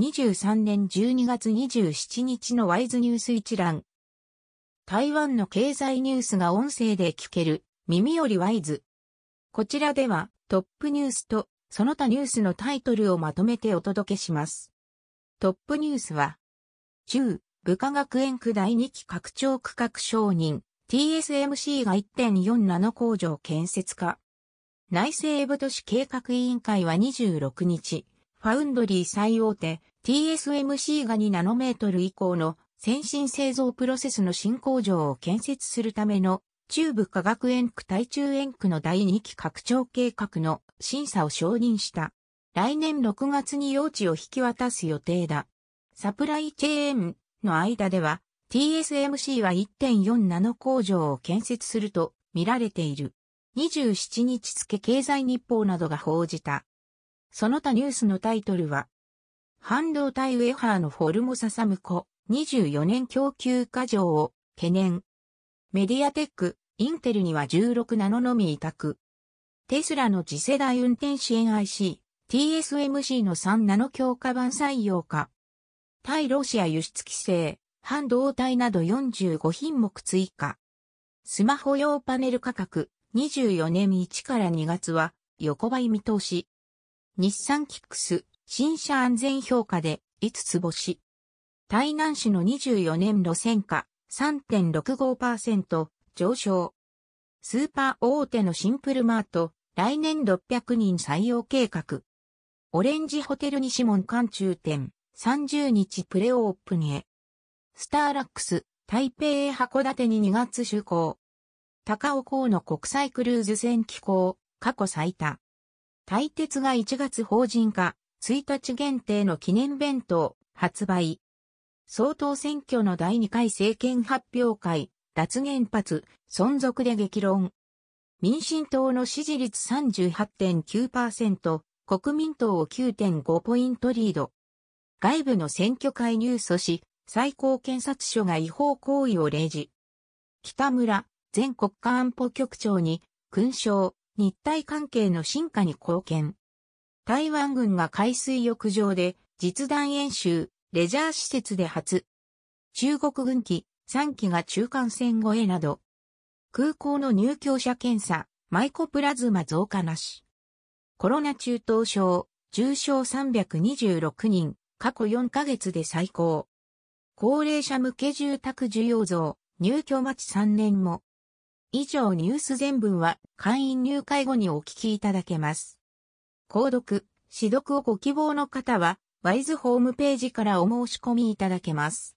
2023年12月27日のワイズニュース一覧。台湾の経済ニュースが音声で聞ける耳よりワイズ。こちらではトップニュースとその他ニュースのタイトルをまとめてお届けします。トップニュースは、中、部下学園区第2期拡張区画承認、TSMC が1.47工場建設化。内政部都市計画委員会は26日、ファウンドリー最大手 TSMC が2ナノメートル以降の先進製造プロセスの新工場を建設するための中部科学園区対中園区の第2期拡張計画の審査を承認した。来年6月に用地を引き渡す予定だ。サプライチェーンの間では TSMC は1.4ナノ工場を建設すると見られている。27日付経済日報などが報じた。その他ニュースのタイトルは、半導体ウェハーのフォルモササムコ24年供給過剰を懸念。メディアテック、インテルには16ナノのみ委託。テスラの次世代運転支援 IC、TSMC の3ナノ強化版採用化。対ロシア輸出規制、半導体など45品目追加。スマホ用パネル価格、24年1から2月は横ばい見通し。日産キックス、新車安全評価で5つ星。台南市の24年路線価3.65%上昇。スーパー大手のシンプルマート、来年600人採用計画。オレンジホテル西門館中店、30日プレオープンへ。スターラックス、台北へ函館に2月就航。高尾港の国際クルーズ船機構、過去最多。台鉄が1月法人化、1日限定の記念弁当、発売。総統選挙の第2回政権発表会、脱原発、存続で激論。民進党の支持率38.9%、国民党を9.5ポイントリード。外部の選挙介入阻止、最高検察署が違法行為を例示。北村、前国家安保局長に、勲章、日体関係の進化に貢献。台湾軍が海水浴場で実弾演習、レジャー施設で初。中国軍機3機が中間線越えなど。空港の入居者検査、マイコプラズマ増加なし。コロナ中等症、重症326人、過去4ヶ月で最高。高齢者向け住宅需要増、入居待ち3年も。以上ニュース全文は会員入会後にお聞きいただけます。購読、指読をご希望の方は、ワイズホームページからお申し込みいただけます。